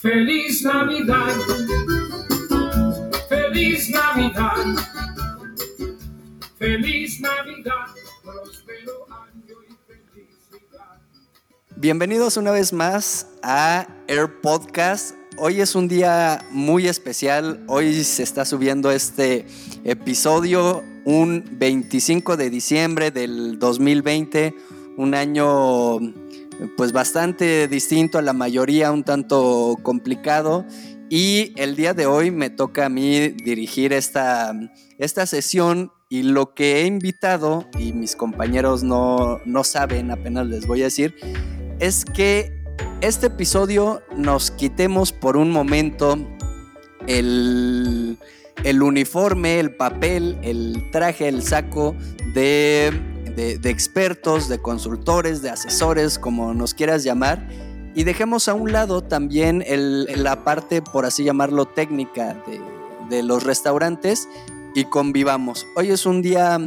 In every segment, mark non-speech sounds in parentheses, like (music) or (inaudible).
Feliz Navidad. Feliz Navidad. Feliz Navidad. Próspero año y felicidad. Bienvenidos una vez más a Air Podcast. Hoy es un día muy especial. Hoy se está subiendo este episodio un 25 de diciembre del 2020, un año pues bastante distinto a la mayoría, un tanto complicado. Y el día de hoy me toca a mí dirigir esta, esta sesión y lo que he invitado, y mis compañeros no, no saben, apenas les voy a decir, es que este episodio nos quitemos por un momento el, el uniforme, el papel, el traje, el saco de de, expertos, de consultores, de asesores, como nos quieras llamar, y dejemos a un lado también la parte, por así llamarlo, técnica de, de los restaurantes y convivamos. Hoy es un día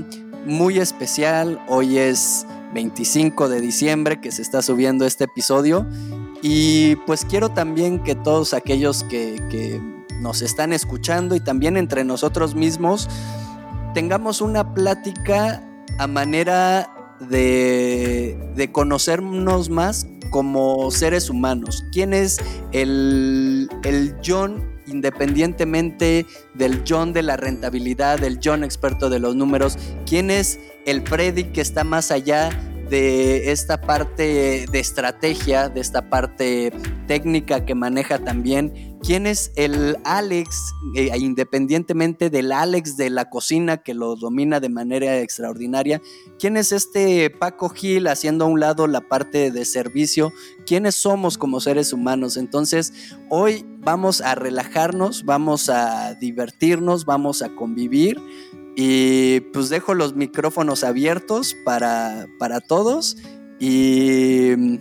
muy especial, hoy es 25 de diciembre que se está subiendo este episodio. Y pues quiero también que todos aquellos que, que nos están escuchando y también entre nosotros mismos tengamos una plática a manera de, conocernos más como seres humanos. ¿Quién es el, el John independientemente del John de la rentabilidad, del John experto de los números? ¿Quién es el Freddy que está más allá de esta parte de estrategia, de esta parte técnica que maneja también. ¿Quién es el Alex, eh, independientemente del Alex de la cocina que lo domina de manera extraordinaria? ¿Quién es este Paco Gil haciendo a un lado la parte de servicio? ¿Quiénes somos como seres humanos? Entonces, hoy vamos a relajarnos, vamos a divertirnos, vamos a convivir y pues dejo los micrófonos abiertos para, para todos y,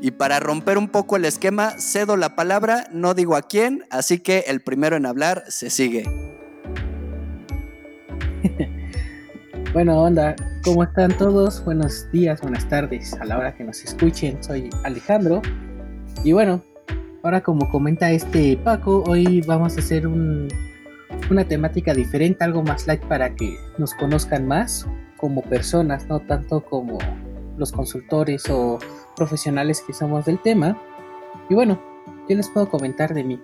y, para romper un poco el esquema cedo la palabra, no digo a quién, así que el primero en hablar se sigue. (laughs) bueno, onda, ¿cómo están todos? Buenos días, buenas tardes, a la hora que nos escuchen, soy Alejandro y bueno, ahora como comenta este Paco, hoy vamos a hacer un una temática diferente, algo más light para que nos conozcan más como personas, no tanto como los consultores o profesionales que somos del tema. Y bueno, ¿qué les puedo comentar de mí?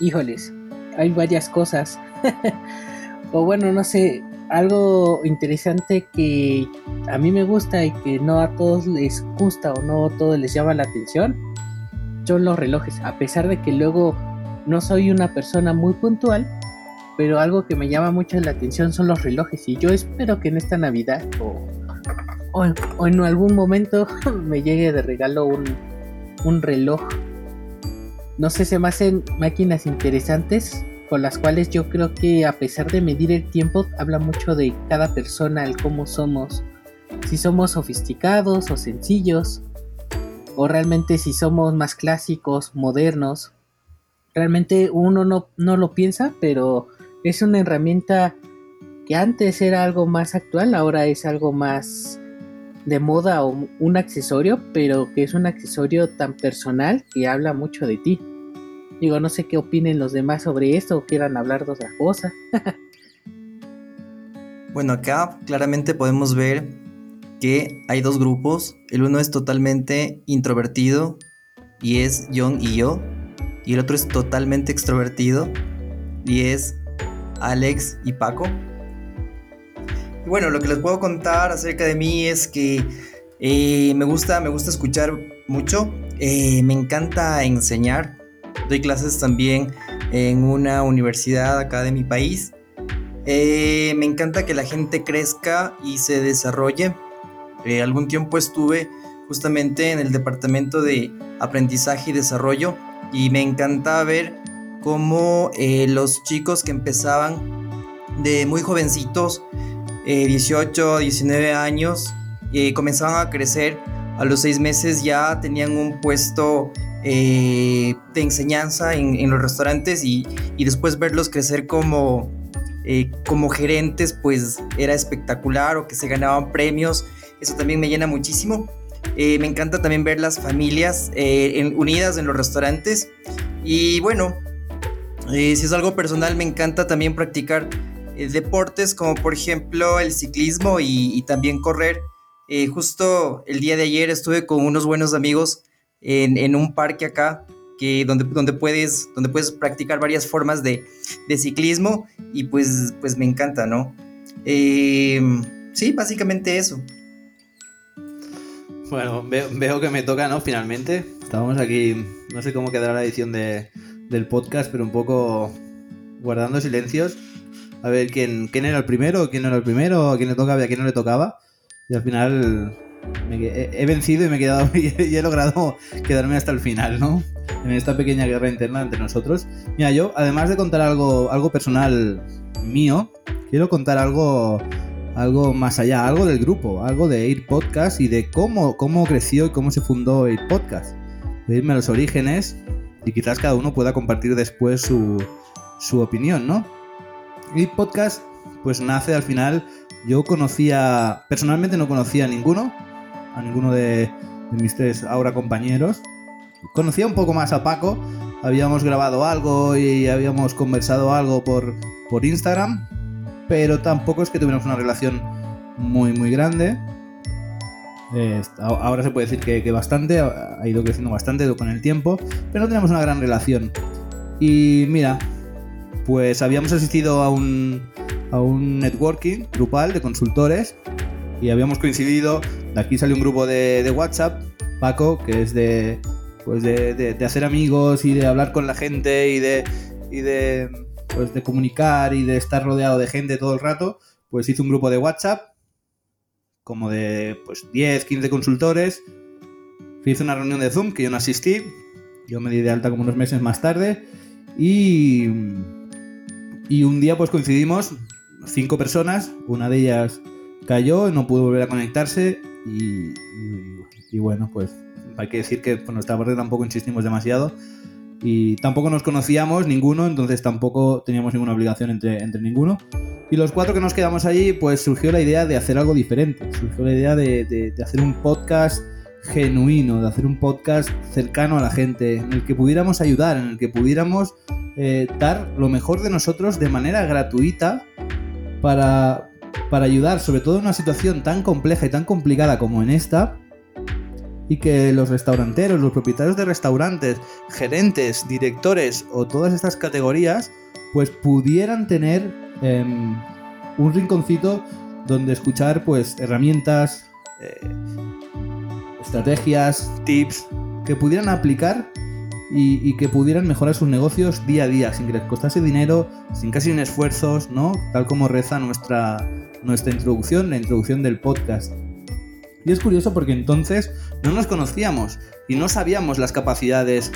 Híjoles, hay varias cosas. (laughs) o bueno, no sé, algo interesante que a mí me gusta y que no a todos les gusta o no a todos les llama la atención son los relojes. A pesar de que luego no soy una persona muy puntual, pero algo que me llama mucho la atención son los relojes y yo espero que en esta Navidad o, en, algún momento (laughs) me llegue de regalo un, un reloj. No sé, se me hacen máquinas interesantes con las cuales yo creo que a pesar de medir el tiempo habla mucho de cada persona, el cómo somos, si somos sofisticados o sencillos, o realmente si somos más clásicos, modernos realmente uno no, no lo piensa, pero es una herramienta que antes era algo más actual, ahora es algo más de moda o un accesorio, pero que es un accesorio tan personal que habla mucho de ti. Digo, no sé qué opinen los demás sobre esto o quieran hablar de otra cosa. (laughs) bueno, acá claramente podemos ver que hay dos grupos. El uno es totalmente introvertido y es John y yo y el otro es totalmente extrovertido y es Alex y Paco. Bueno, lo que les puedo contar acerca de mí es que eh, me, gusta, me gusta escuchar mucho, eh, me encanta enseñar, doy clases también en una universidad acá de mi país. Eh, me encanta que la gente crezca y se desarrolle. algún tiempo estuve justamente en el departamento de aprendizaje y desarrollo y me encanta ver cómo los chicos que empezaban de muy jovencitos, 18, eh, 19 años, eh, comenzaban a crecer, a los seis meses ya tenían un puesto de enseñanza en, los restaurantes y, y, después verlos crecer como, como gerentes, pues era espectacular o que se ganaban premios, eso también me llena muchísimo. Eh, me encanta también ver las familias eh, unidas en los restaurantes. Y bueno, eh, si es algo personal, me encanta también practicar eh, deportes como por ejemplo el ciclismo y, y también correr. Eh, justo el día de ayer estuve con unos buenos amigos en, en un parque acá que donde, donde, puedes, donde puedes practicar varias formas de, de ciclismo y pues, pues me encanta, ¿no? Eh, sí, básicamente eso. Bueno, veo, veo, que me toca, ¿no? Finalmente. Estábamos aquí, no sé cómo quedará la edición de, del podcast, pero un poco guardando silencios. A ver quién, quién era el primero, quién no era el primero, a quién le tocaba y a quién no le tocaba. Y al final me, he, he, vencido y me he quedado (laughs) y he, y he, logrado quedarme hasta el final, ¿no? En esta pequeña guerra interna entre nosotros. Mira, yo, además de contar algo, algo personal mío, quiero contar algo algo más allá, algo del grupo, algo de Air Podcast y de cómo, cómo creció y cómo se fundó Air Podcast. De irme a los orígenes y quizás cada uno pueda compartir después su, su opinión, ¿no? Air Podcast pues nace al final, yo conocía, personalmente no conocía a ninguno, a ninguno de, de mis tres ahora compañeros. Conocía un poco más a Paco, habíamos grabado algo y habíamos conversado algo por, por Instagram, pero tampoco es que tuviéramos una relación muy, muy grande. Ahora se puede decir que, que, bastante, ha ido creciendo bastante con el tiempo, pero no tenemos una gran relación. Y mira, pues habíamos asistido a un, a un networking grupal de consultores y habíamos coincidido. De aquí salió un grupo de, WhatsApp, Paco, que es de, pues de, de, hacer amigos y de hablar con la gente y de, y de pues de comunicar y de estar rodeado de gente todo el rato, pues hice un grupo de WhatsApp, como de pues 10, 15 consultores. Hice una reunión de Zoom que yo no asistí, yo me di de alta como unos meses más tarde y, y un día pues coincidimos cinco personas, una de ellas cayó y no pudo volver a conectarse y, y, bueno pues hay que decir que por nuestra parte tampoco insistimos demasiado y tampoco nos conocíamos ninguno, entonces tampoco teníamos ninguna obligación entre, entre ninguno. Y los cuatro que nos quedamos allí, pues surgió la idea de hacer algo diferente, surgió la idea de, de, de hacer un podcast genuino, de hacer un podcast cercano a la gente, en el que pudiéramos ayudar, en el que pudiéramos eh, dar lo mejor de nosotros de manera gratuita para, para ayudar, sobre todo en una situación tan compleja y tan complicada como en esta, y que los restauranteros, los propietarios de restaurantes, gerentes, directores o todas estas categorías, pues pudieran tener eh, un rinconcito donde escuchar pues herramientas, eh, estrategias, tips que pudieran aplicar y, y, que pudieran mejorar sus negocios día a día, sin que les costase dinero, sin casi sin esfuerzos, ¿no? Tal como reza nuestra, nuestra introducción, la introducción del podcast. Y es curioso porque entonces no nos conocíamos y no sabíamos las capacidades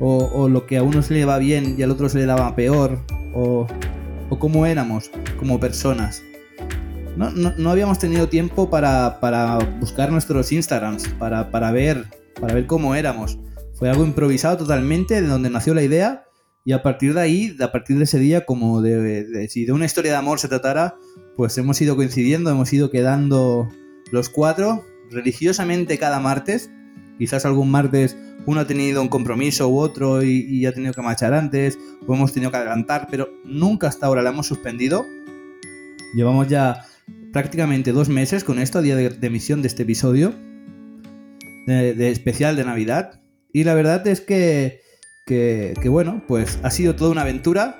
o, o, lo que a uno se le va bien y al otro se le daba peor o, o cómo éramos como personas. No, no, no habíamos tenido tiempo para, para buscar nuestros Instagrams, para, para, ver, para ver cómo éramos. Fue algo improvisado totalmente, de donde nació la idea y a partir de ahí, a partir de ese día, como de, de, si de una historia de amor se tratara, pues hemos ido coincidiendo, hemos ido quedando los cuatro religiosamente cada martes. Quizás algún martes uno ha tenido un compromiso u otro y, y, ha tenido que marchar antes, o hemos tenido que adelantar, pero nunca hasta ahora la hemos suspendido. Llevamos ya prácticamente dos meses con esto a día de, emisión de este episodio de, especial de Navidad. Y la verdad es que, que, bueno, pues ha sido toda una aventura,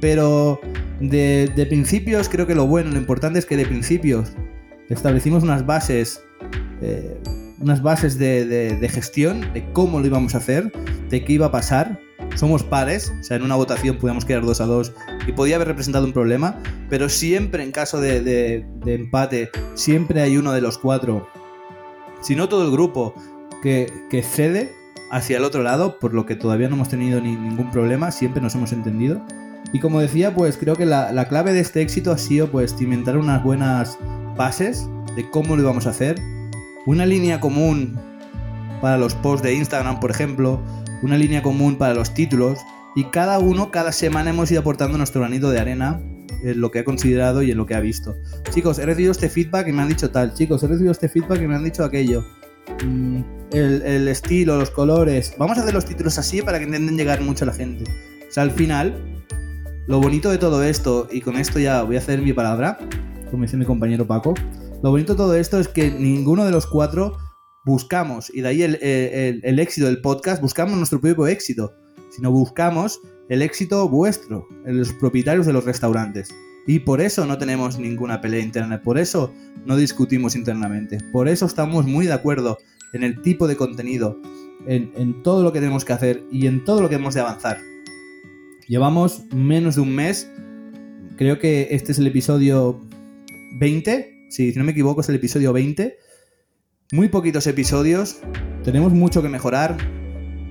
pero de, de principios creo que lo bueno, lo importante es que de principios establecimos unas bases, eh, unas bases de, de, de, gestión, de cómo lo íbamos a hacer, de qué iba a pasar. Somos pares, o sea, en una votación podíamos quedar dos a dos y podía haber representado un problema, pero siempre en caso de, empate, siempre hay uno de los cuatro, si no todo el grupo, que, cede hacia el otro lado, por lo que todavía no hemos tenido ni, ningún problema, siempre nos hemos entendido. Y como decía, pues creo que la, la clave de este éxito ha sido pues cimentar unas buenas bases de cómo lo íbamos a hacer, una línea común para los posts de Instagram, por ejemplo, una línea común para los títulos, y cada uno, cada semana hemos ido aportando nuestro granito de arena en lo que ha considerado y en lo que ha visto. Chicos, he recibido este feedback y me han dicho tal, chicos, he recibido este feedback y me han dicho aquello. mm, el, el estilo, los colores. Vamos a hacer los títulos así para que intenten llegar mucho a la gente. O sea, al final, lo bonito de todo esto, y con esto ya voy a hacer mi palabra, como dice mi compañero Paco, lo bonito de todo esto es que ninguno de los cuatro buscamos, y de ahí el, el- éxito del podcast, buscamos nuestro propio éxito, sino buscamos el éxito vuestro, los propietarios de los restaurantes. Y por eso no tenemos ninguna pelea interna, por eso no discutimos internamente, por eso estamos muy de acuerdo en el tipo de contenido, en, en todo lo que tenemos que hacer y en todo lo que hemos de avanzar. Llevamos menos de un mes, creo que este es el episodio 20, si no me equivoco es el episodio 20, muy poquitos episodios, tenemos mucho que mejorar,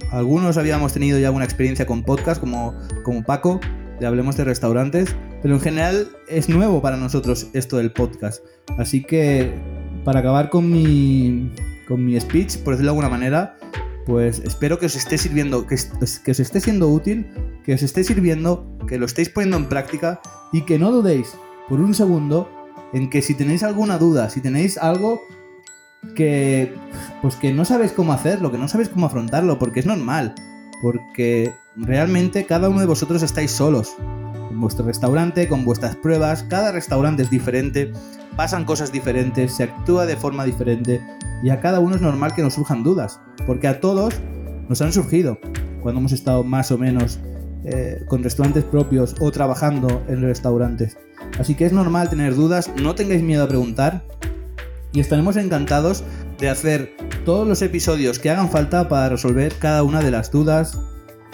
algunos habíamos tenido ya alguna experiencia con podcast como, como Paco, de Hablemos de Restaurantes, pero en general es nuevo para nosotros esto del podcast. Así que para acabar con mi, con mi speech, por decirlo de alguna manera, pues espero que os esté sirviendo, que, que os esté siendo útil, que os esté sirviendo, que lo estéis poniendo en práctica y que no dudéis por un segundo en que si tenéis alguna duda, si tenéis algo que pues que no sabéis cómo hacerlo, que no sabéis cómo afrontarlo, porque es normal, porque realmente cada uno de vosotros estáis solos en vuestro restaurante, con vuestras pruebas, cada restaurante es diferente, pasan cosas diferentes, se actúa de forma diferente y a cada uno es normal que nos surjan dudas, porque a todos nos han surgido cuando hemos estado más o menos eh, con restaurantes propios o trabajando en restaurantes. Así que es normal tener dudas, no tengáis miedo a preguntar y estaremos encantados de hacer todos los episodios que hagan falta para resolver cada una de las dudas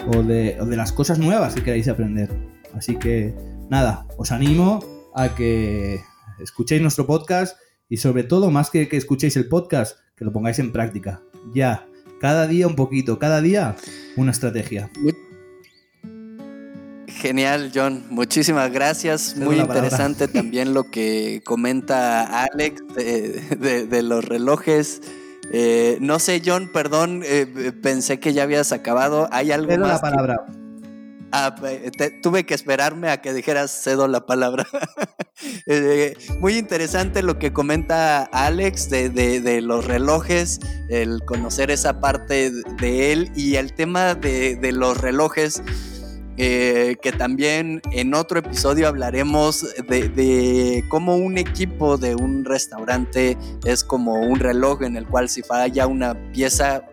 o de, las cosas nuevas que queráis aprender. Así que nada, os animo a que escuchéis nuestro podcast y sobre todo, más que que escuchéis el podcast, que lo pongáis en práctica. Ya, cada día un poquito, cada día una estrategia. Genial, John. Muchísimas gracias. Muy palabra. interesante (laughs) también lo que comenta Alex de, de- de los relojes. Eh, no sé, John, perdón, eh, pensé que ya habías acabado. ¿Hay algo Cedo más? la que- palabra. Ah, te- tuve que esperarme a que dijeras cedo la palabra. (laughs) Eh, muy interesante lo que comenta Alex de, de- de los relojes, el conocer esa parte de él y el tema de, de los relojes, eh, que también en otro episodio hablaremos de, cómo un equipo de un restaurante es como un reloj en el cual si falla una pieza,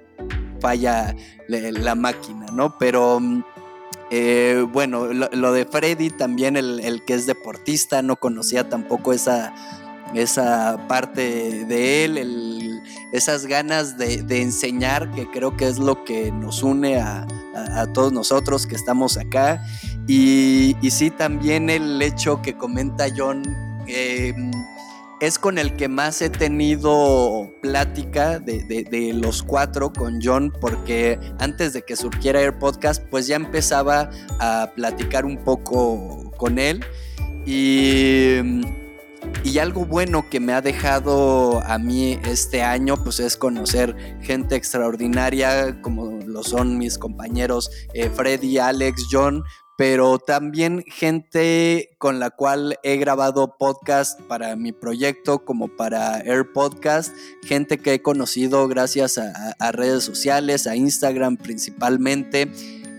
falla la máquina, ¿no? Pero... mm, eh, bueno, lo, de Freddy también, el, el que es deportista, no conocía tampoco esa, esa parte de él, el- esas ganas de, enseñar, que creo que es lo que nos une a, todos nosotros que estamos acá. Y, sí, también el hecho que comenta John. eh, es con el que más he tenido plática de, de- los cuatro con John, porque antes de que surgiera el podcast, pues ya empezaba a platicar un poco con él. Y, y algo bueno que me ha dejado a mí este año, pues es conocer gente extraordinaria, como lo son mis compañeros eh, Freddy, Alex, John, pero también gente con la cual he grabado podcast para mi proyecto como para Air Podcast, gente que he conocido gracias a, redes sociales, a Instagram principalmente,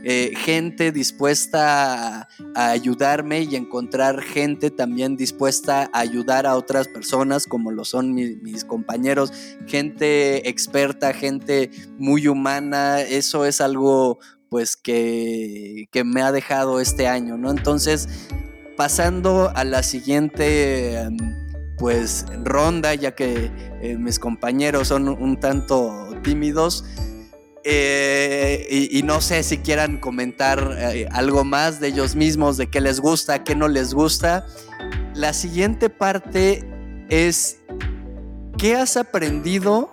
eh, gente dispuesta a, ayudarme y encontrar gente también dispuesta a ayudar a otras personas como lo son mi- mis compañeros, gente experta, gente muy humana, eso es algo pues que, que me ha dejado este año, ¿no? Entonces, pasando a la siguiente em, pues ronda, ya que eh, mis compañeros son un tanto tímidos. Eh, y, no sé si quieran comentar eh, algo más de ellos mismos, de qué les gusta, qué no les gusta. La siguiente parte es qué has aprendido,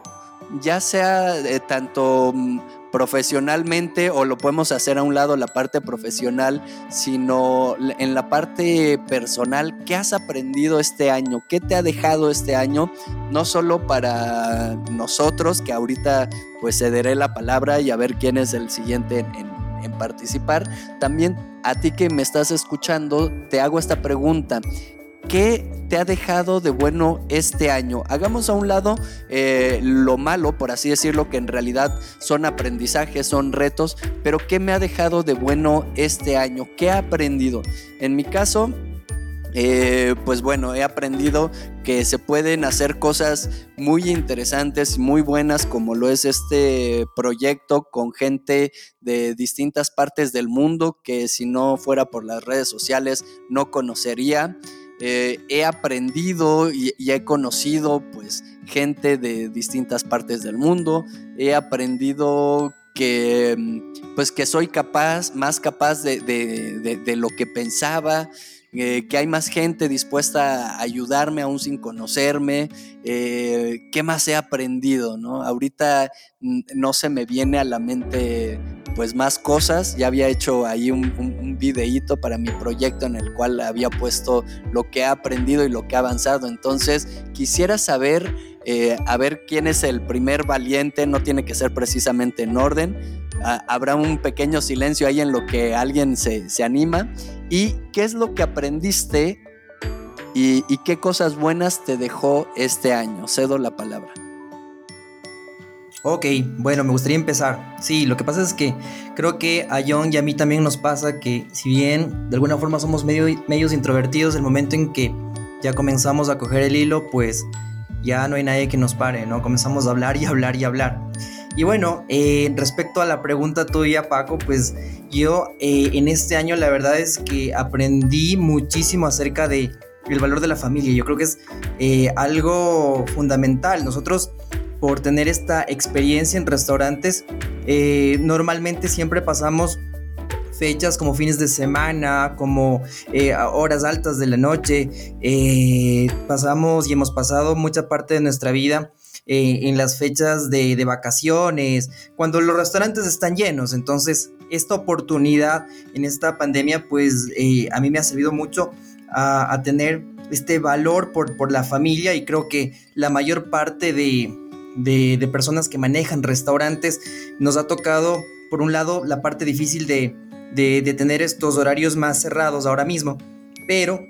ya sea eh, tanto mm, profesionalmente o lo podemos hacer a un lado la parte profesional, sino en la parte personal, ¿qué has aprendido este año? ¿Qué te ha dejado este año? No solo para nosotros, que ahorita pues cederé la palabra y a ver quién es el siguiente en, en- en participar, también a ti que me estás escuchando, te hago esta pregunta. ¿Qué te ha dejado de bueno este año? Hagamos a un lado eh, lo malo, por así decirlo, que en realidad son aprendizajes, son retos, pero ¿qué me ha dejado de bueno este año? ¿Qué he aprendido? En mi caso, eh, pues bueno, he aprendido que se pueden hacer cosas muy interesantes y muy buenas como lo es este proyecto con gente de distintas partes del mundo que si no fuera por las redes sociales no conocería. Eh, he aprendido y, he conocido pues gente de distintas partes del mundo. He aprendido que pues que soy capaz, más capaz de, lo que pensaba. Eh, que hay más gente dispuesta a ayudarme aún sin conocerme, eh, qué más he aprendido, ¿no? Ahorita no se me viene a la mente pues más cosas, ya había hecho ahí un, un, videíto para mi proyecto en el cual había puesto lo que he aprendido y lo que he avanzado, entonces quisiera saber, eh, a ver quién es el primer valiente, no tiene que ser precisamente en orden, habrá un pequeño silencio ahí en lo que alguien se, anima. ¿Y qué es lo que aprendiste y, qué cosas buenas te dejó este año? Cedo la palabra. Ok, bueno, me gustaría empezar. Sí, lo que pasa es que creo que a John y a mí también nos pasa que si bien de alguna forma somos medio, medios introvertidos, el momento en que ya comenzamos a coger el hilo, pues ya no hay nadie que nos pare, ¿no? Comenzamos a hablar y hablar y hablar. Y bueno, eh, respecto a la pregunta tuya, Paco, pues yo eh, en este año la verdad es que aprendí muchísimo acerca de el valor de la familia. Yo creo que es eh, algo fundamental. Nosotros por tener esta experiencia en restaurantes, normalmente siempre pasamos fechas como fines de semana, como horas altas de la noche. pasamos y hemos pasado mucha parte de nuestra vida eh, en las fechas de, vacaciones, cuando los restaurantes están llenos. Entonces, esta oportunidad en esta pandemia, pues eh, a mí me ha servido mucho a, tener este valor por, por, la familia y creo que la mayor parte de, de, personas que manejan restaurantes nos ha tocado, por un lado, la parte difícil de, de tener estos horarios más cerrados ahora mismo, pero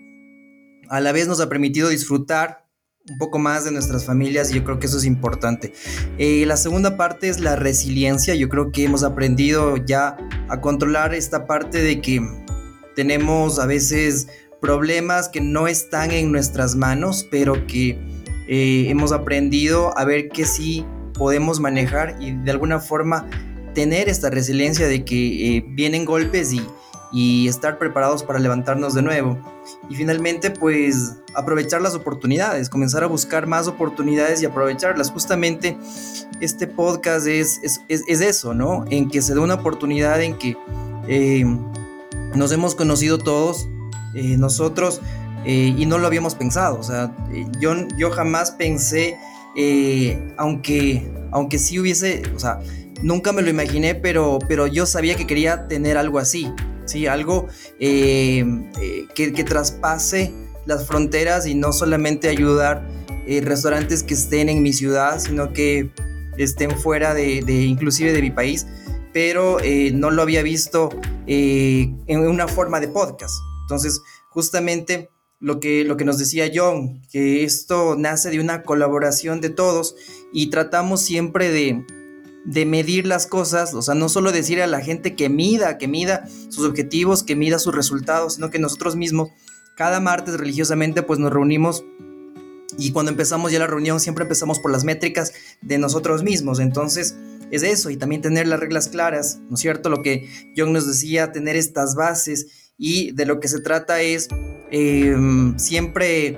a la vez nos ha permitido disfrutar un poco más de nuestras familias y yo creo que eso es importante. Eh, la segunda parte es la resiliencia. Yo creo que hemos aprendido ya a controlar esta parte de que tenemos a veces problemas que no están en nuestras manos, pero que eh, hemos aprendido a ver que sí podemos manejar y de alguna forma tener esta resiliencia de que eh, vienen golpes y, estar preparados para levantarnos de nuevo. Y finalmente, pues aprovechar las oportunidades, comenzar a buscar más oportunidades y aprovecharlas. Justamente este podcast es, es, eso, ¿no? En que se da una oportunidad en que eh, nos hemos conocido todos, nosotros, eh, y no lo habíamos pensado. O sea, yo, yo jamás pensé, aunque, aunque sí hubiese, o sea, nunca me lo imaginé, pero, pero yo sabía que quería tener algo así. ¿sí? Algo eh, eh, que, traspase las fronteras y no solamente ayudar eh, restaurantes que estén en mi ciudad, sino que estén fuera de, inclusive de mi país, pero no lo había visto en una forma de podcast. Entonces, justamente lo que, lo que nos decía John, que esto nace de una colaboración de todos y tratamos siempre de, de medir las cosas, o sea, no solo decir a la gente que mida, que mida sus objetivos, que mida sus resultados, sino que nosotros mismos, cada martes religiosamente, pues nos reunimos y cuando empezamos ya la reunión siempre empezamos por las métricas de nosotros mismos, entonces es eso y también tener las reglas claras, ¿no es cierto? Lo que John nos decía, tener estas bases y de lo que se trata es em, siempre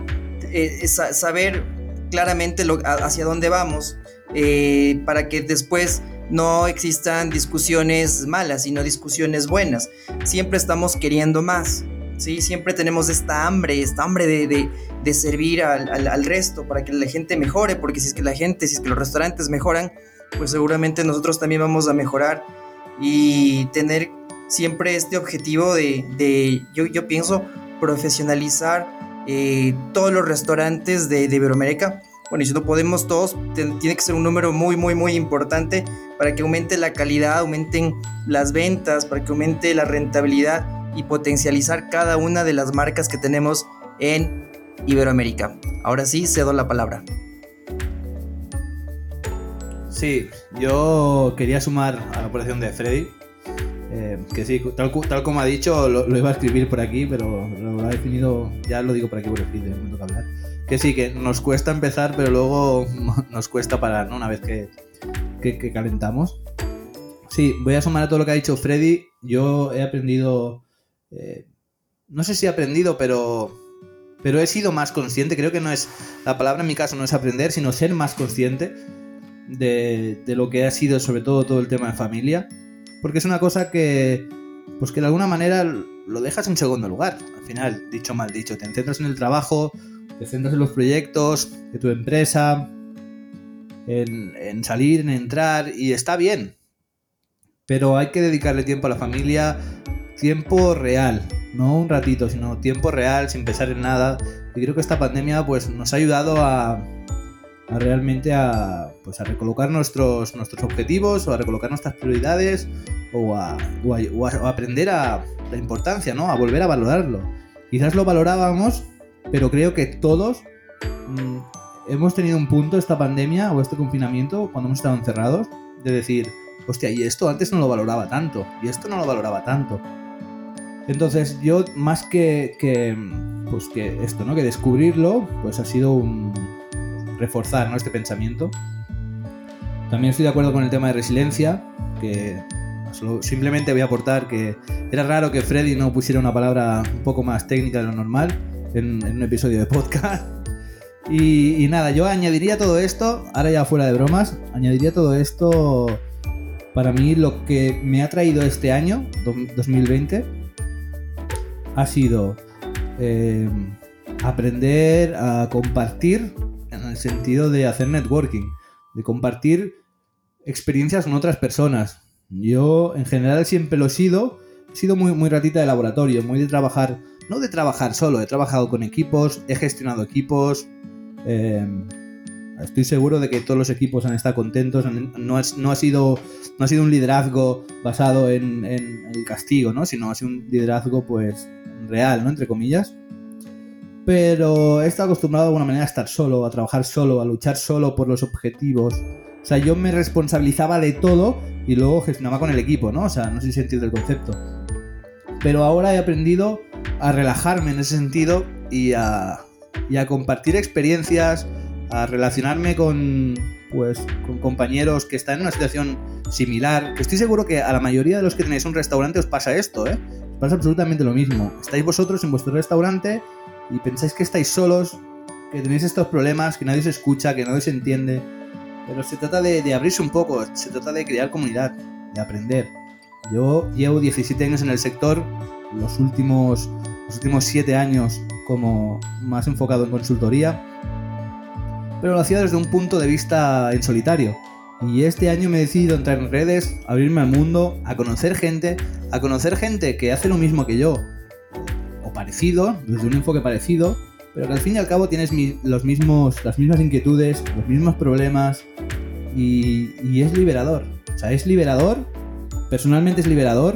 eh, saber claramente hacia dónde vamos eh, para que después no existan discusiones malas, sino discusiones buenas. Siempre estamos queriendo más, ¿sí? Siempre tenemos esta hambre, esta hambre de, servir al, resto para que la gente mejore, porque si es que la gente, si es que los restaurantes mejoran, pues seguramente nosotros también vamos a mejorar y tener siempre este objetivo de, yo, pienso, profesionalizar eh, todos los restaurantes de, Iberoamérica bueno, y si no podemos todos, tiene que ser un número muy, muy, muy importante para que aumente la calidad, aumenten las ventas, para que aumente la rentabilidad y potencializar cada una de las marcas que tenemos en Iberoamérica. Ahora sí, cedo la palabra. Sí, yo quería sumar a la operación de Freddy. Eh, que sí, tal, tal como ha dicho, lo, lo iba a escribir por aquí, pero lo ha definido, ya lo digo por aquí por escrito, me toca hablar. Que sí, que nos cuesta empezar, pero luego (laughs) nos cuesta parar, ¿no? Una vez que, que- que calentamos. Sí, voy a sumar a todo lo que ha dicho Freddy. Yo he aprendido. eh, no sé si he aprendido, pero. Pero he sido más consciente. Creo que no es. La palabra en mi caso no es aprender, sino ser más consciente de, de lo que ha sido, sobre todo, todo el tema de familia. Porque es una cosa que. Pues que de alguna manera lo dejas en segundo lugar. Al final, dicho mal dicho, te centras en el trabajo, te centras en los proyectos de tu empresa, en, en salir, en entrar, y está bien. Pero hay que dedicarle tiempo a la familia, tiempo real, no un ratito, sino tiempo real, sin pensar en nada. Y creo que esta pandemia pues, nos ha ayudado a, a realmente a, pues, a recolocar nuestros, nuestros objetivos o a recolocar nuestras prioridades o a, o a- o a- aprender a la importancia, ¿no? A volver a valorarlo. Quizás lo valorábamos, pero creo que todos mm, hemos tenido un punto esta pandemia o este confinamiento cuando hemos estado encerrados de decir, hostia, y esto antes no lo valoraba tanto, y esto no lo valoraba tanto. Entonces yo más que, que, pues que esto, ¿no? Que descubrirlo, pues ha sido un reforzar, ¿no? Este pensamiento. También estoy de acuerdo con el tema de resiliencia, que simplemente voy a aportar que era raro que Freddy no pusiera una palabra un poco más técnica de lo normal en, un episodio de podcast. Y, nada, yo añadiría todo esto, ahora ya fuera de bromas, añadiría todo esto para mí lo que me ha traído este año, do- 2020, ha sido eh, aprender a compartir en el sentido de hacer networking, de compartir experiencias con otras personas. Yo en general siempre lo he sido, he sido muy, muy ratita de laboratorio, muy de trabajar, no de trabajar solo, he trabajado con equipos, he gestionado equipos, eh, estoy seguro de que todos los equipos han estado contentos, no, es- no ha sido no ha sido un liderazgo basado en, en el castigo, ¿no? Sino ha sido un liderazgo, pues, real, ¿no? Entre comillas. Pero he estado acostumbrado de alguna manera a estar solo, a trabajar solo, a luchar solo por los objetivos. O sea, yo me responsabilizaba de todo y luego gestionaba con el equipo, ¿no? O sea, no sé si se entiende el concepto. Pero ahora he aprendido a relajarme en ese sentido y a, y a compartir experiencias, a relacionarme con, pues, con compañeros que están en una situación similar. Que estoy seguro que a la mayoría de los que tenéis un restaurante os pasa esto, ¿eh? Os pasa absolutamente lo mismo. Estáis vosotros en vuestro restaurante y pensáis que estáis solos, que tenéis estos problemas, que nadie os escucha, que nadie se entiende. Pero se trata de, abrirse un poco, se trata de crear comunidad, de aprender. Yo llevo 17 años en el sector, los últimos, los últimos 7 años como más enfocado en consultoría, pero lo hacía desde un punto de vista en solitario. Y este año me he decidido entrar en redes, abrirme al mundo, a conocer gente, a conocer gente que hace lo mismo que yo, parecido, desde un enfoque parecido, pero que al fin y al cabo tienes los mismos, las mismas inquietudes, los mismos problemas, y, y es liberador. O sea, es liberador, personalmente es liberador,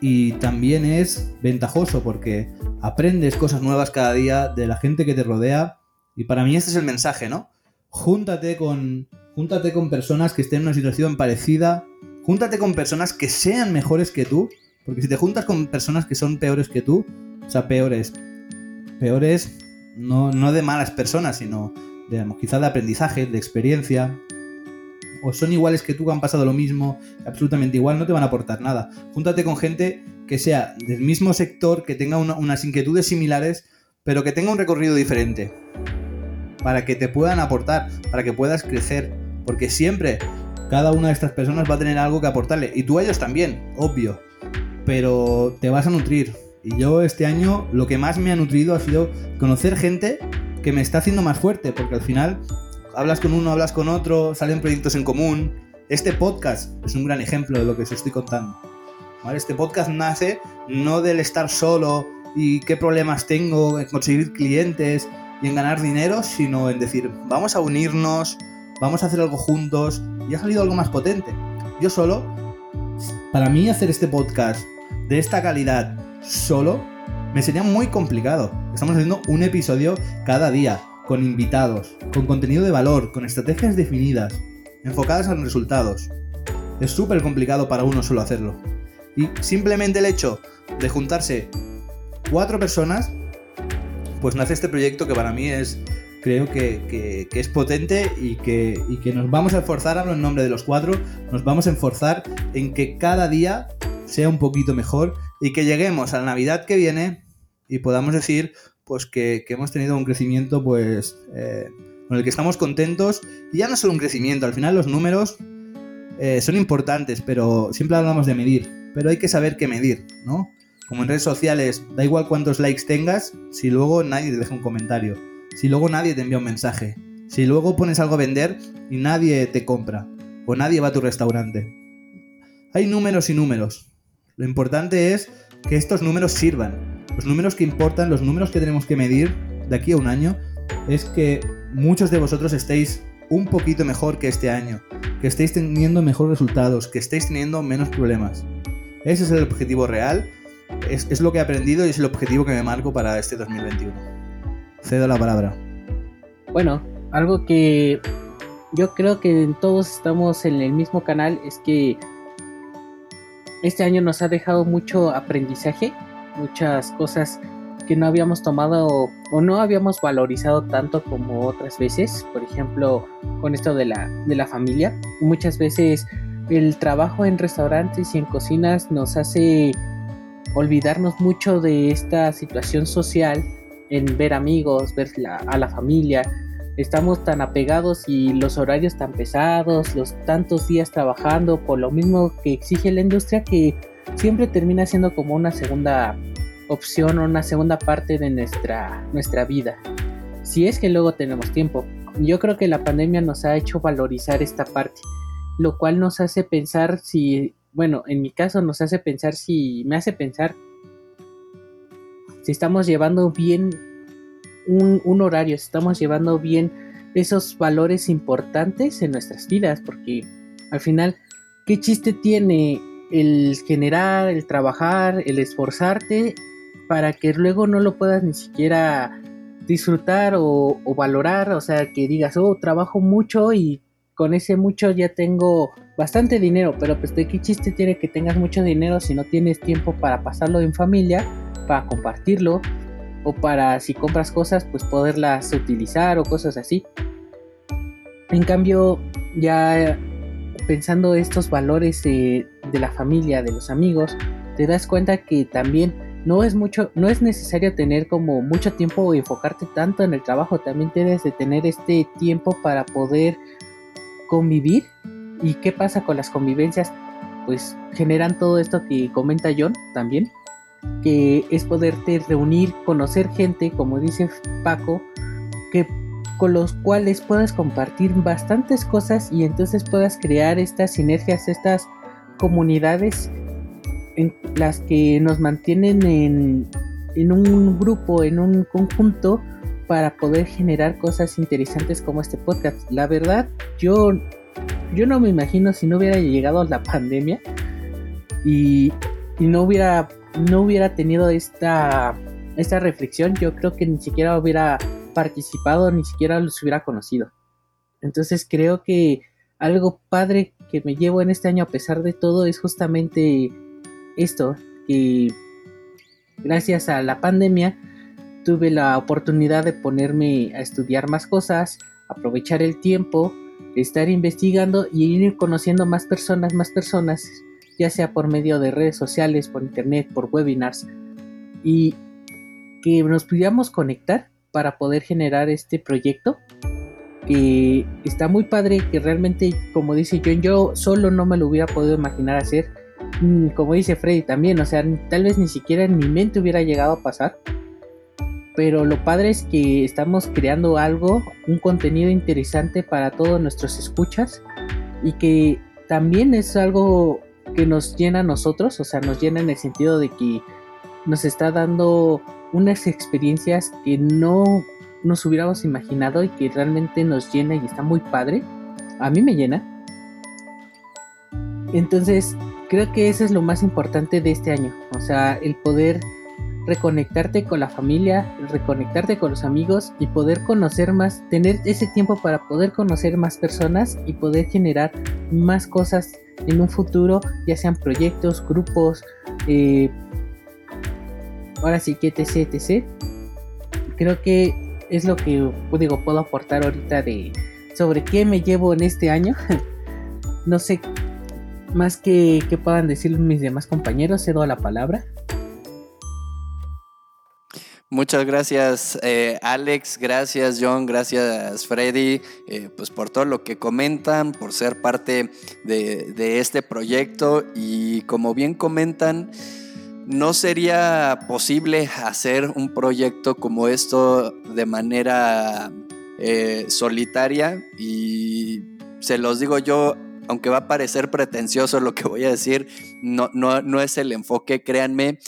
y también es ventajoso porque aprendes cosas nuevas cada día de la gente que te rodea, y para mí este es el mensaje, ¿no? Júntate con, júntate con personas que estén en una situación parecida, júntate con personas que sean mejores que tú, porque si te juntas con personas que son peores que tú, o sea, peores, peores no, no de malas personas, sino de, quizá de aprendizaje, de experiencia, o son iguales que tú, que han pasado lo mismo, absolutamente igual, no te van a aportar nada. Júntate con gente que sea del mismo sector, que tenga una- unas inquietudes similares, pero que tenga un recorrido diferente. Para que te puedan aportar, para que puedas crecer, porque siempre cada una de estas personas va a tener algo que aportarle, y tú a ellos también, obvio, pero te vas a nutrir. Y yo este año lo que más me ha nutrido ha sido conocer gente que me está haciendo más fuerte, porque al final hablas con uno, hablas con otro, salen proyectos en común. Este podcast es un gran ejemplo de lo que os estoy contando. ¿vale? Este podcast nace no del estar solo y qué problemas tengo en conseguir clientes y en ganar dinero, sino en decir, vamos a unirnos, vamos a hacer algo juntos y ha salido algo más potente. Yo solo, para mí hacer este podcast de esta calidad solo, Me sería muy complicado. Estamos haciendo un episodio cada día, con invitados, con contenido de valor, con estrategias definidas, enfocadas en resultados. Es súper complicado para uno solo hacerlo. Y simplemente el hecho de juntarse cuatro personas, pues nace este proyecto que para mí es, creo que, que- es potente y que, y que nos vamos a esforzar, hablo en nombre de los cuatro, nos vamos a esforzar en que cada día sea un poquito mejor y que lleguemos a la Navidad que viene y podamos decir pues que, hemos tenido un crecimiento pues eh, con el que estamos contentos y ya no solo un crecimiento, al final los números eh, son importantes, pero siempre hablamos de medir, pero hay que saber qué medir, ¿no? Como en redes sociales, da igual cuántos likes tengas, si luego nadie te deja un comentario, si luego nadie te envía un mensaje, si luego pones algo a vender y nadie te compra, o nadie va a tu restaurante. Hay números y números. Lo importante es que estos números sirvan. Los números que importan, los números que tenemos que medir de aquí a un año, es que muchos de vosotros estéis un poquito mejor que este año, que estéis teniendo mejores resultados, que estéis teniendo menos problemas. Ese es el objetivo real, es, es lo que he aprendido y es el objetivo que me marco para este 2021. Cedo la palabra. Bueno, algo que yo creo que todos estamos en el mismo canal es que este año nos ha dejado mucho aprendizaje, muchas cosas que no habíamos tomado o no habíamos valorizado tanto como otras veces, por ejemplo, con esto de la, de la familia. Muchas veces el trabajo en restaurantes y en cocinas nos hace olvidarnos mucho de esta situación social en ver amigos, ver la- a la familia. Estamos tan apegados y los horarios tan pesados, los tantos días trabajando por lo mismo que exige la industria que siempre termina siendo como una segunda opción o una segunda parte de nuestra, nuestra vida. Si es que luego tenemos tiempo. Yo creo que la pandemia nos ha hecho valorizar esta parte, lo cual nos hace pensar si, bueno, en mi caso nos hace pensar si, me hace pensar si estamos llevando bien un, un horario, estamos llevando bien esos valores importantes en nuestras vidas, porque al final, ¿qué chiste tiene el generar, el trabajar, el esforzarte para que luego no lo puedas ni siquiera disfrutar o, o valorar? O sea, que digas, oh, trabajo mucho y con ese mucho ya tengo bastante dinero, pero pues de qué chiste tiene que tengas mucho dinero si no tienes tiempo para pasarlo en familia, para compartirlo o para si compras cosas pues poderlas utilizar o cosas así. En cambio, ya pensando estos valores de, la familia, de los amigos, te das cuenta que también no es mucho, no es necesario tener como mucho tiempo o enfocarte tanto en el trabajo, también tienes de tener este tiempo para poder convivir. ¿Y qué pasa con las convivencias? Pues generan todo esto que comenta John también, que es poderte reunir, conocer gente, como dice Paco, que con los cuales puedas compartir bastantes cosas y entonces puedas crear estas sinergias, estas comunidades en las que nos mantienen en, en un grupo, en un conjunto para poder generar cosas interesantes como este podcast. La verdad, yo, yo no me imagino si no hubiera llegado la pandemia y, y no hubiera no hubiera tenido esta, esta reflexión, yo creo que ni siquiera hubiera participado, ni siquiera los hubiera conocido. Entonces creo que algo padre que me llevo en este año a pesar de todo es justamente esto, que gracias a la pandemia tuve la oportunidad de ponerme a estudiar más cosas, aprovechar el tiempo, estar investigando y ir conociendo más personas, más personas ya sea por medio de redes sociales, por internet, por webinars, y que nos pudiéramos conectar para poder generar este proyecto que está muy padre, que realmente, como dice John, yo solo no me lo hubiera podido imaginar hacer, como dice Freddy también, o sea, tal vez ni siquiera en mi mente hubiera llegado a pasar, pero lo padre es que estamos creando algo, un contenido interesante para todos nuestros escuchas y que también es algo que nos llena a nosotros, o sea, nos llena en el sentido de que nos está dando unas experiencias que no nos hubiéramos imaginado y que realmente nos llena y está muy padre. A mí me llena. Entonces, creo que eso es lo más importante de este año, o sea, el poder reconectarte con la familia, reconectarte con los amigos y poder conocer más, tener ese tiempo para poder conocer más personas y poder generar más cosas en un futuro, ya sean proyectos, grupos, eh, ahora sí que etc, etc. Creo que es lo que digo, puedo aportar ahorita de sobre qué me llevo en este año. (laughs) no sé más que, que puedan decir mis demás compañeros, cedo la palabra. Muchas gracias eh, Alex, gracias John, gracias Freddy, eh, pues por todo lo que comentan, por ser parte de, de, este proyecto. Y como bien comentan, no sería posible hacer un proyecto como esto de manera eh, solitaria. Y se los digo yo, aunque va a parecer pretencioso lo que voy a decir, no, no, no es el enfoque, créanme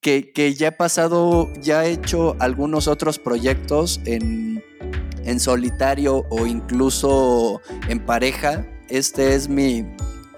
que, ya he pasado, ya he hecho algunos otros proyectos en, en solitario o incluso en pareja. Este es mi,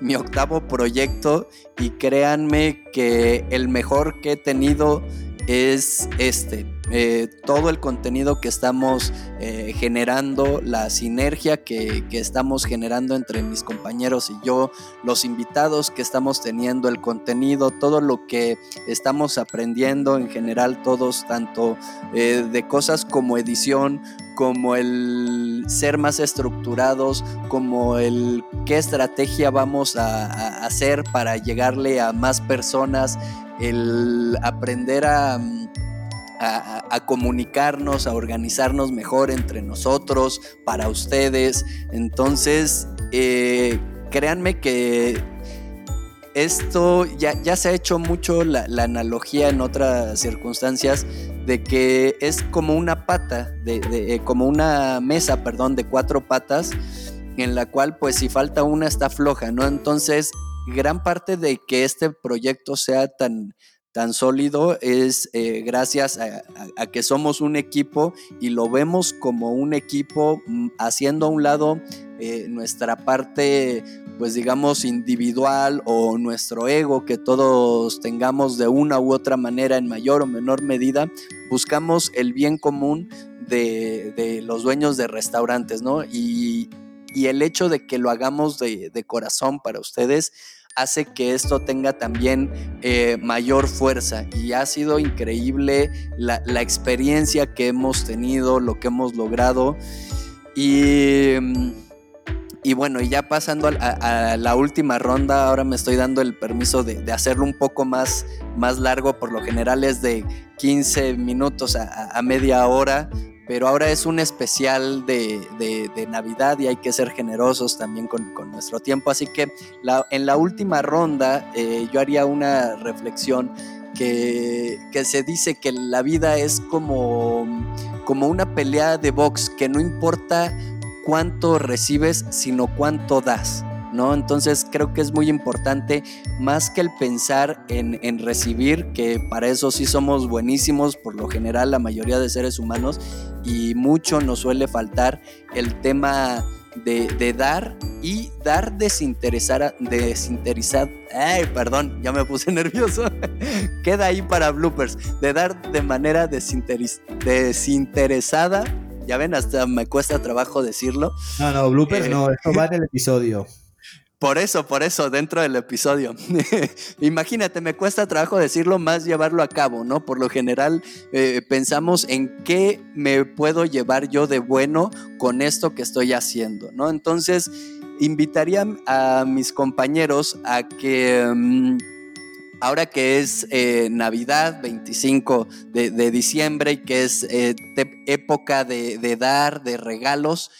mi octavo proyecto y créanme que el mejor que he tenido es este. Eh, todo el contenido que estamos eh, generando, la sinergia que, estamos generando entre mis compañeros y yo, los invitados que estamos teniendo, el contenido, todo lo que estamos aprendiendo en general todos, tanto eh, de cosas como edición, como el ser más estructurados, como el qué estrategia vamos a hacer para llegarle a más personas, el aprender a a, comunicarnos, a organizarnos mejor entre nosotros, para ustedes. Entonces, eh, créanme que esto ya, ya, se ha hecho mucho la, analogía en otras circunstancias de que es como una pata, de, eh, como una mesa, perdón, de cuatro patas, en la cual pues si falta una está floja, ¿no? Entonces, gran parte de que este proyecto sea tan, tan sólido es eh, gracias a, que somos un equipo y lo vemos como un equipo mm, haciendo a un lado eh, nuestra parte, pues digamos, individual o nuestro ego que todos tengamos de una u otra manera en mayor o menor medida, buscamos el bien común de, los dueños de restaurantes, ¿no? Y, el hecho de que lo hagamos de, de corazón para ustedes, hace que esto tenga también eh, mayor fuerza. Y ha sido increíble la, experiencia que hemos tenido, lo que hemos logrado. Y, y bueno, y ya pasando a, la última ronda, ahora me estoy dando el permiso de, hacerlo un poco más, más largo, por lo general es de 15 minutos a media hora pero ahora es un especial de, Navidad y hay que ser generosos también con, nuestro tiempo. Así que en la última ronda eh, yo haría una reflexión que, se dice que la vida es como, como una pelea de box, que no importa cuánto recibes, sino cuánto das. ¿No? Entonces creo que es muy importante, más que el pensar en, recibir, que para eso sí somos buenísimos, por lo general la mayoría de seres humanos, y mucho nos suele faltar el tema de, dar y dar desinteresar, desinteresar, ay, perdón, ya me puse (laughs) nervioso, queda ahí para bloopers, de dar de manera desinteresada ya ven, hasta me cuesta trabajo decirlo. No, no, bloopers no, esto va en el episodio. Por eso, por eso, dentro del episodio. (laughs) Imagínate, me cuesta trabajo decirlo más llevarlo a cabo, ¿no? Por lo general eh, pensamos en qué me puedo llevar yo de bueno con esto que estoy haciendo, ¿no? Entonces, invitaría a mis compañeros a que... Mm, ahora que es eh, Navidad, 25 de, diciembre, y que es eh, época de dar, de regalos,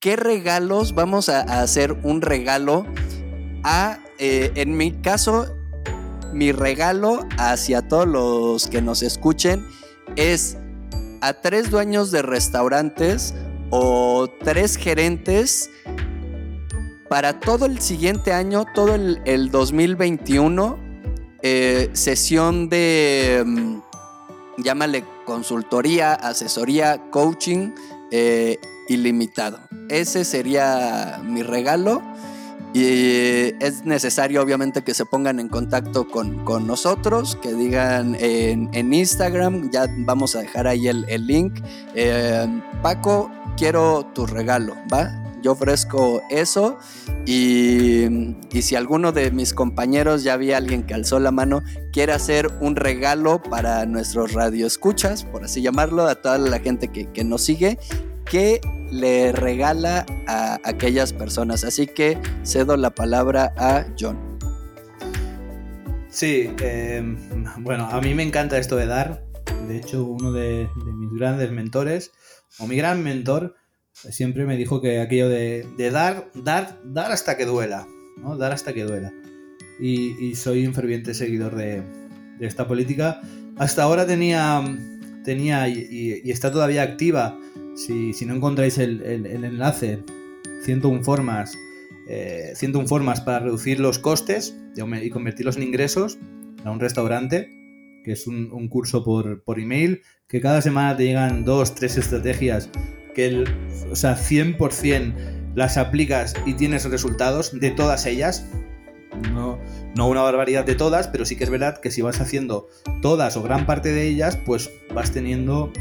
¿qué regalos vamos a, hacer un regalo a, eh, en mi caso, mi regalo hacia todos los que nos escuchen es a tres dueños de restaurantes o tres gerentes para todo el siguiente año, todo el, 2021, eh, sesión de, mm, llámale consultoría, asesoría, coaching, eh, ilimitado. Ese sería mi regalo. Y es necesario, obviamente, que se pongan en contacto con, con nosotros, que digan en, Instagram, ya vamos a dejar ahí el, el link. Eh, Paco, quiero tu regalo, ¿va? Yo ofrezco eso y, y, si alguno de mis compañeros, ya vi a alguien que alzó la mano, quiere hacer un regalo para nuestros radioescuchas, por así llamarlo, a toda la gente que, que nos sigue, que le regala a aquellas personas. Así que cedo la palabra a John. Sí, eh, bueno, a mí me encanta esto de dar. De hecho, uno de, mis grandes mentores, o mi gran mentor, siempre me dijo que aquello de, dar, dar, dar hasta que duela, ¿no? Dar hasta que duela. Y, y soy un ferviente seguidor de, de, esta política. Hasta ahora tenía, tenía y, está todavía activa si, si no encontráis el, el, enlace, 101 formas, eh, 101 formas para reducir los costes y convertirlos en ingresos a un restaurante, que es un, un curso por, por, email, que cada semana te llegan dos, tres estrategias que el, o sea, 100% las aplicas y tienes resultados de todas ellas. No, no una barbaridad de todas, pero sí que es verdad que si vas haciendo todas o gran parte de ellas, pues vas teniendo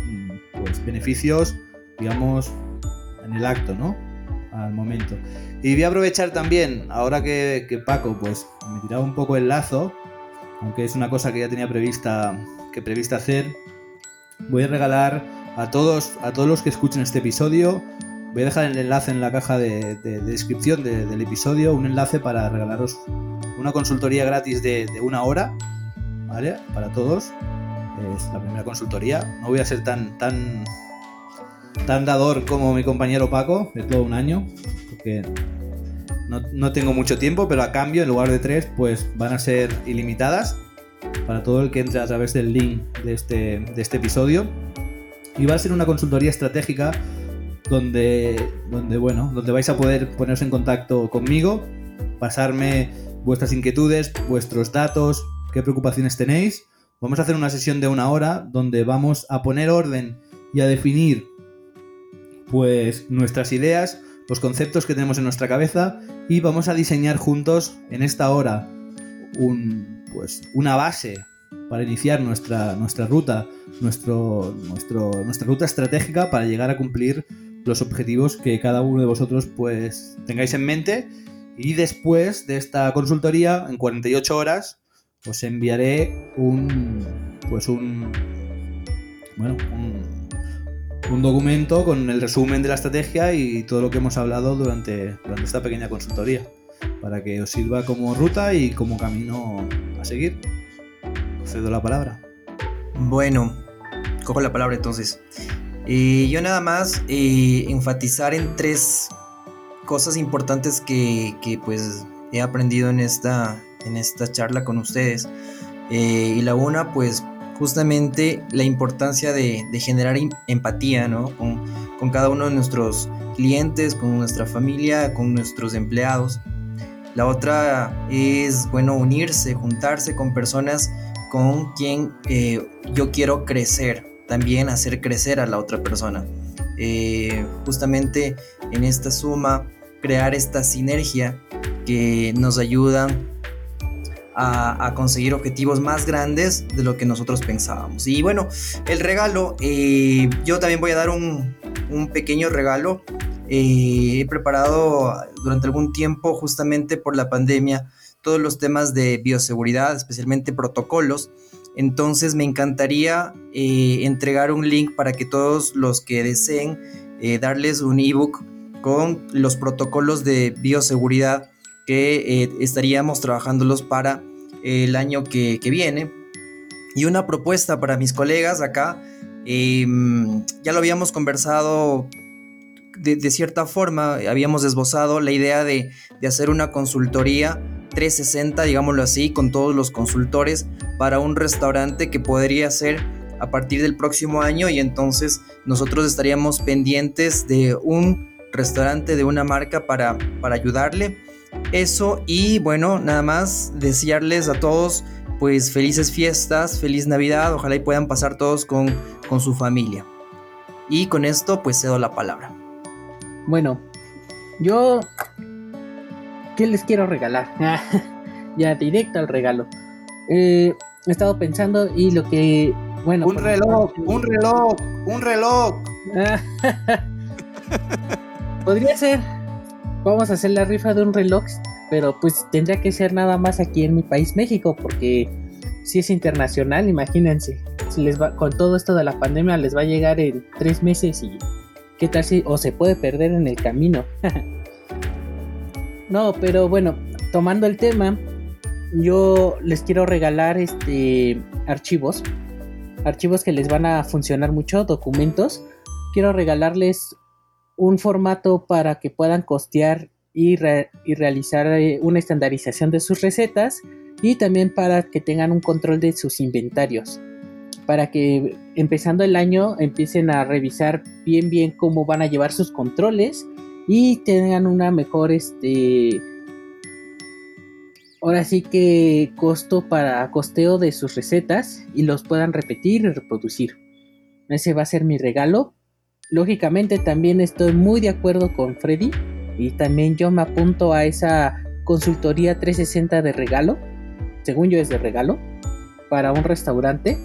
pues, beneficios digamos, en el acto, ¿no? Al momento. Y voy a aprovechar también, ahora que, que, Paco, pues, me tiraba un poco el lazo, aunque es una cosa que ya tenía prevista, que prevista hacer, voy a regalar a todos, a todos los que escuchen este episodio, voy a dejar el enlace en la caja de, de, de descripción de, del episodio, un enlace para regalaros una consultoría gratis de, una hora, ¿vale? Para todos. Es la primera consultoría. No voy a ser tan, tan tan dador como mi compañero Paco, de todo un año, porque no, no, tengo mucho tiempo, pero a cambio, en lugar de tres, pues van a ser ilimitadas para todo el que entre a través del link de este, de este episodio. Y va a ser una consultoría estratégica donde, donde, bueno, donde vais a poder poneros en contacto conmigo, pasarme vuestras inquietudes, vuestros datos, qué preocupaciones tenéis. Vamos a hacer una sesión de una hora donde vamos a poner orden y a definir pues nuestras ideas, los conceptos que tenemos en nuestra cabeza y vamos a diseñar juntos en esta hora un, pues, una base para iniciar nuestra, nuestra ruta, nuestro, nuestro, nuestra ruta estratégica para llegar a cumplir los objetivos que cada uno de vosotros pues tengáis en mente y después de esta consultoría en 48 horas os enviaré un pues un bueno un, un documento con el resumen de la estrategia y todo lo que hemos hablado durante, durante esta pequeña consultoría, para que os sirva como ruta y como camino a seguir. Cedo la palabra. Bueno, cojo la palabra entonces. Eh, yo nada más eh, enfatizar en tres cosas importantes que, que, pues he aprendido en esta, en esta charla con ustedes. Eh, y la una, pues justamente la importancia de, de generar empatía ¿no? con, con, cada uno de nuestros clientes, con nuestra familia, con nuestros empleados. La otra es, bueno, unirse, juntarse con personas con quien eh, yo quiero crecer, también hacer crecer a la otra persona. Eh, justamente en esta suma, crear esta sinergia que nos ayudan a, conseguir objetivos más grandes de lo que nosotros pensábamos. Y bueno, el regalo, eh, yo también voy a dar un, un pequeño regalo. Eh, he preparado durante algún tiempo, justamente por la pandemia, todos los temas de bioseguridad, especialmente protocolos. Entonces me encantaría eh, entregar un link para que todos los que deseen eh, darles un ebook con los protocolos de bioseguridad que eh, estaríamos trabajándolos para el año que, viene. Y una propuesta para mis colegas acá, eh, ya lo habíamos conversado de, de, cierta forma, habíamos esbozado la idea de, de hacer una consultoría 360, digámoslo así, con todos los consultores para un restaurante que podría ser a partir del próximo año y entonces nosotros estaríamos pendientes de un restaurante de una marca para, para ayudarle eso y bueno, nada más desearles a todos pues felices fiestas, feliz Navidad, ojalá y puedan pasar todos con, con su familia. Y con esto pues cedo la palabra. Bueno, yo ¿qué les quiero regalar? (laughs) ya directo al regalo. Eh, he estado pensando y lo que, bueno... Un reloj, un reloj, un reloj. (laughs) Podría ser. Vamos a hacer la rifa de un reloj, pero pues tendría que ser nada más aquí en mi país, México, porque si es internacional, imagínense. Si les va, con todo esto de la pandemia les va a llegar en tres meses y qué tal si o se puede perder en el camino. (laughs) no, pero bueno, tomando el tema, yo les quiero regalar este archivos, archivos que les van a funcionar mucho, documentos. Quiero regalarles un formato para que puedan costear y, re- y realizar eh, una estandarización de sus recetas y también para que tengan un control de sus inventarios. Para que empezando el año empiecen a revisar bien bien cómo van a llevar sus controles y tengan una mejor este ahora sí que costo para costeo de sus recetas y los puedan repetir y reproducir. Ese va a ser mi regalo lógicamente también estoy muy de acuerdo con Freddy y también yo me apunto a esa consultoría 360 de regalo, según yo es de regalo, para un restaurante.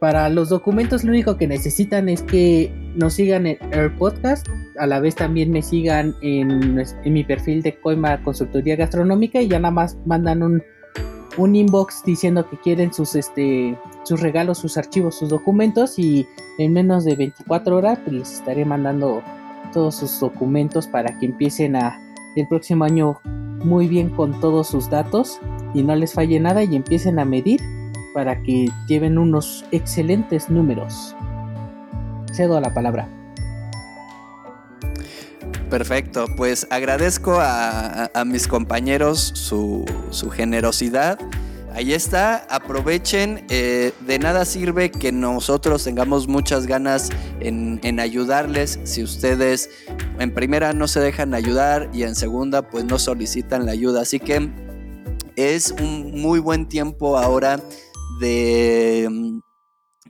Para los documentos lo único que necesitan es que nos sigan en Air Podcast, a la vez también me sigan en, en mi perfil de Coima Consultoría Gastronómica y ya nada más mandan un, un inbox diciendo que quieren sus este sus regalos, sus archivos, sus documentos y en menos de 24 horas pues, les estaré mandando todos sus documentos para que empiecen a el próximo año muy bien con todos sus datos y no les falle nada y empiecen a medir para que lleven unos excelentes números. Cedo la palabra. Perfecto, pues agradezco a, mis compañeros su, su generosidad. Ahí está, aprovechen, eh, de nada sirve que nosotros tengamos muchas ganas en, ayudarles si ustedes en primera no se dejan ayudar y en segunda pues no solicitan la ayuda. Así que es un muy buen tiempo ahora de,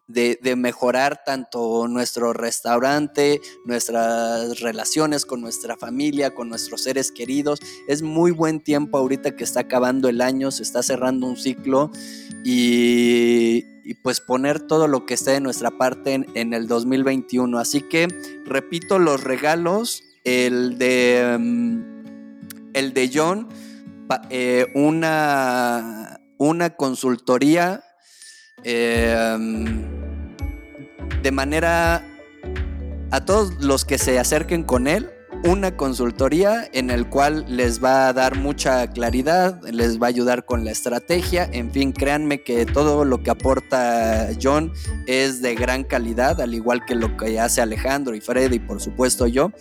de, mejorar tanto nuestro restaurante, nuestras relaciones con nuestra familia, con nuestros seres queridos. Es muy buen tiempo ahorita que está acabando el año, se está cerrando un ciclo y, pues poner todo lo que esté de nuestra parte en, el 2021. Así que repito los regalos, el de, mm, el de John, eh, una, una consultoría. eh, de manera a todos los que se acerquen con él, una consultoría en el cual les va a dar mucha claridad, les va a ayudar con la estrategia, en fin, créanme que todo lo que aporta John es de gran calidad, al igual que lo que hace Alejandro y Freddy, y por supuesto yo.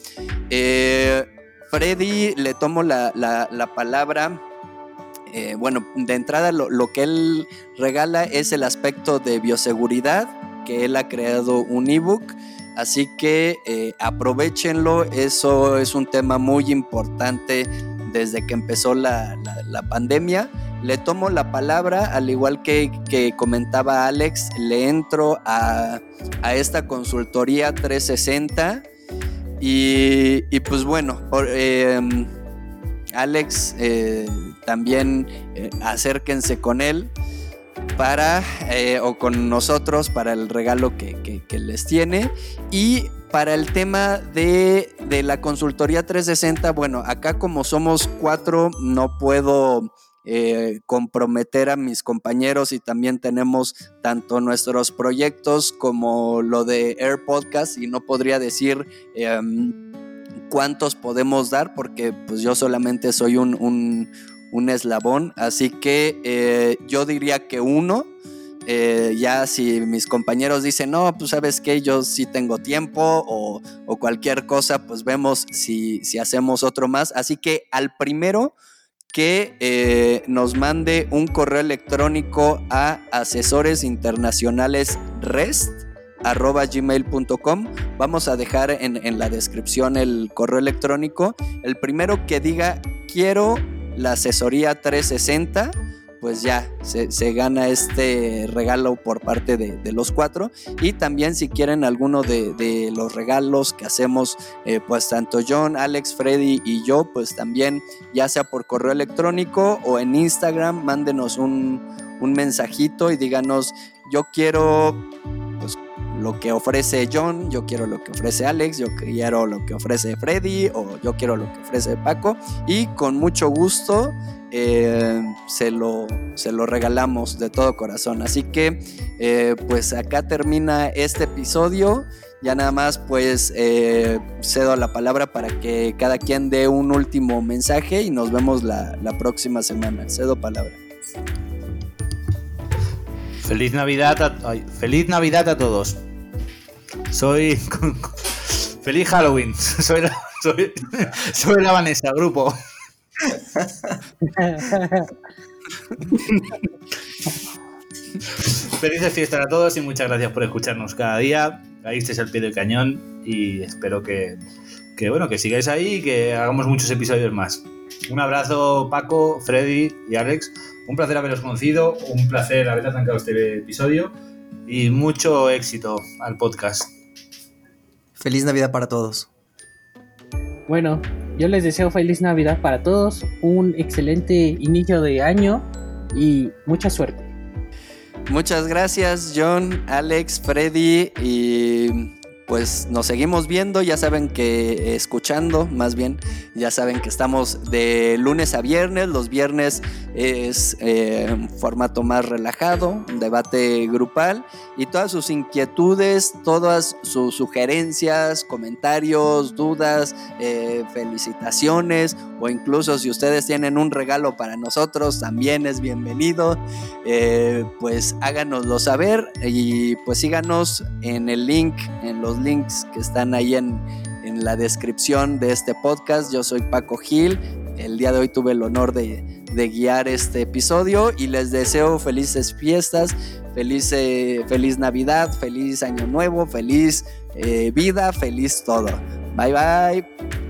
Eh, Freddy le tomo la, la- la palabra. eh, bueno, de entrada lo, lo que él regala es el aspecto de bioseguridad, que él ha creado un ebook. Así que eh, aprovechenlo, eso es un tema muy importante desde que empezó la, la- pandemia. Le tomo la palabra, al igual que, que comentaba Alex, le entro a, a esta consultoría 360 y, y pues bueno, em, Alex, eh, también eh, acérquense con él para, eh, o con nosotros para el regalo que, que- les tiene. Y para el tema de, de la consultoría 360, bueno, acá como somos cuatro, no puedo eh, comprometer a mis compañeros y también tenemos tanto nuestros proyectos como lo de Air Podcast y no podría decir... em, cuántos podemos dar porque pues yo solamente soy un- un eslabón así que eh, yo diría que uno eh, ya si mis compañeros dicen no pues sabes que yo sí tengo tiempo o, cualquier cosa pues vemos si, si hacemos otro más. Así que al primero que eh, nos mande un correo electrónico a asesores rest arroba vamos a dejar en la descripción el correo electrónico. El primero que diga quiero la asesoría 360 pues ya se, se gana este regalo por parte de, de, los cuatro. Y también si quieren alguno de, de los regalos que hacemos, eh, pues tanto John, Alex, Freddy y yo, pues también ya sea por correo electrónico o en Instagram, mándenos un, un mensajito y díganos, yo quiero lo que ofrece John, yo quiero lo que ofrece Alex, yo quiero lo que ofrece Freddy o yo quiero lo que ofrece Paco y con mucho gusto eh, se, lo, se lo regalamos de todo corazón. Así que eh, pues acá termina este episodio. Ya nada más pues eh, cedo la palabra para que cada quien dé un último mensaje y nos vemos la, la próxima semana. Cedo palabra. Feliz Navidad feliz Navidad a todos. Soy feliz Halloween. (laughs) Soy la, soy, soy la Vanessa, grupo. (laughs) Felices fiestas a todos y muchas gracias por escucharnos cada día. Ahí estáis al pie del cañón y espero que, que, bueno, que sigáis ahí y que hagamos muchos episodios más. Un abrazo Paco, Freddy y Alex. Un placer haberos conocido, un placer haber arrancado este episodio y mucho éxito al podcast. Feliz Navidad para todos. Bueno, yo les deseo feliz Navidad para todos, un excelente inicio de año y mucha suerte. Muchas gracias John, Alex, Freddy y pues nos seguimos viendo, ya saben que escuchando, más bien, ya saben que estamos de lunes a viernes, los viernes es eh, un formato más relajado, un debate grupal y todas sus inquietudes, todas sus sugerencias, comentarios, dudas, eh, felicitaciones o incluso si ustedes tienen un regalo para nosotros, también es bienvenido, eh, pues háganoslo saber y pues síganos en el link, en links que están ahí en, en, la descripción de este podcast. Yo soy Paco Gil. El día de hoy tuve el honor de, de guiar este episodio y les deseo felices fiestas, feliz, feliz Navidad, feliz Año Nuevo, feliz eh, vida, feliz todo. Bye bye.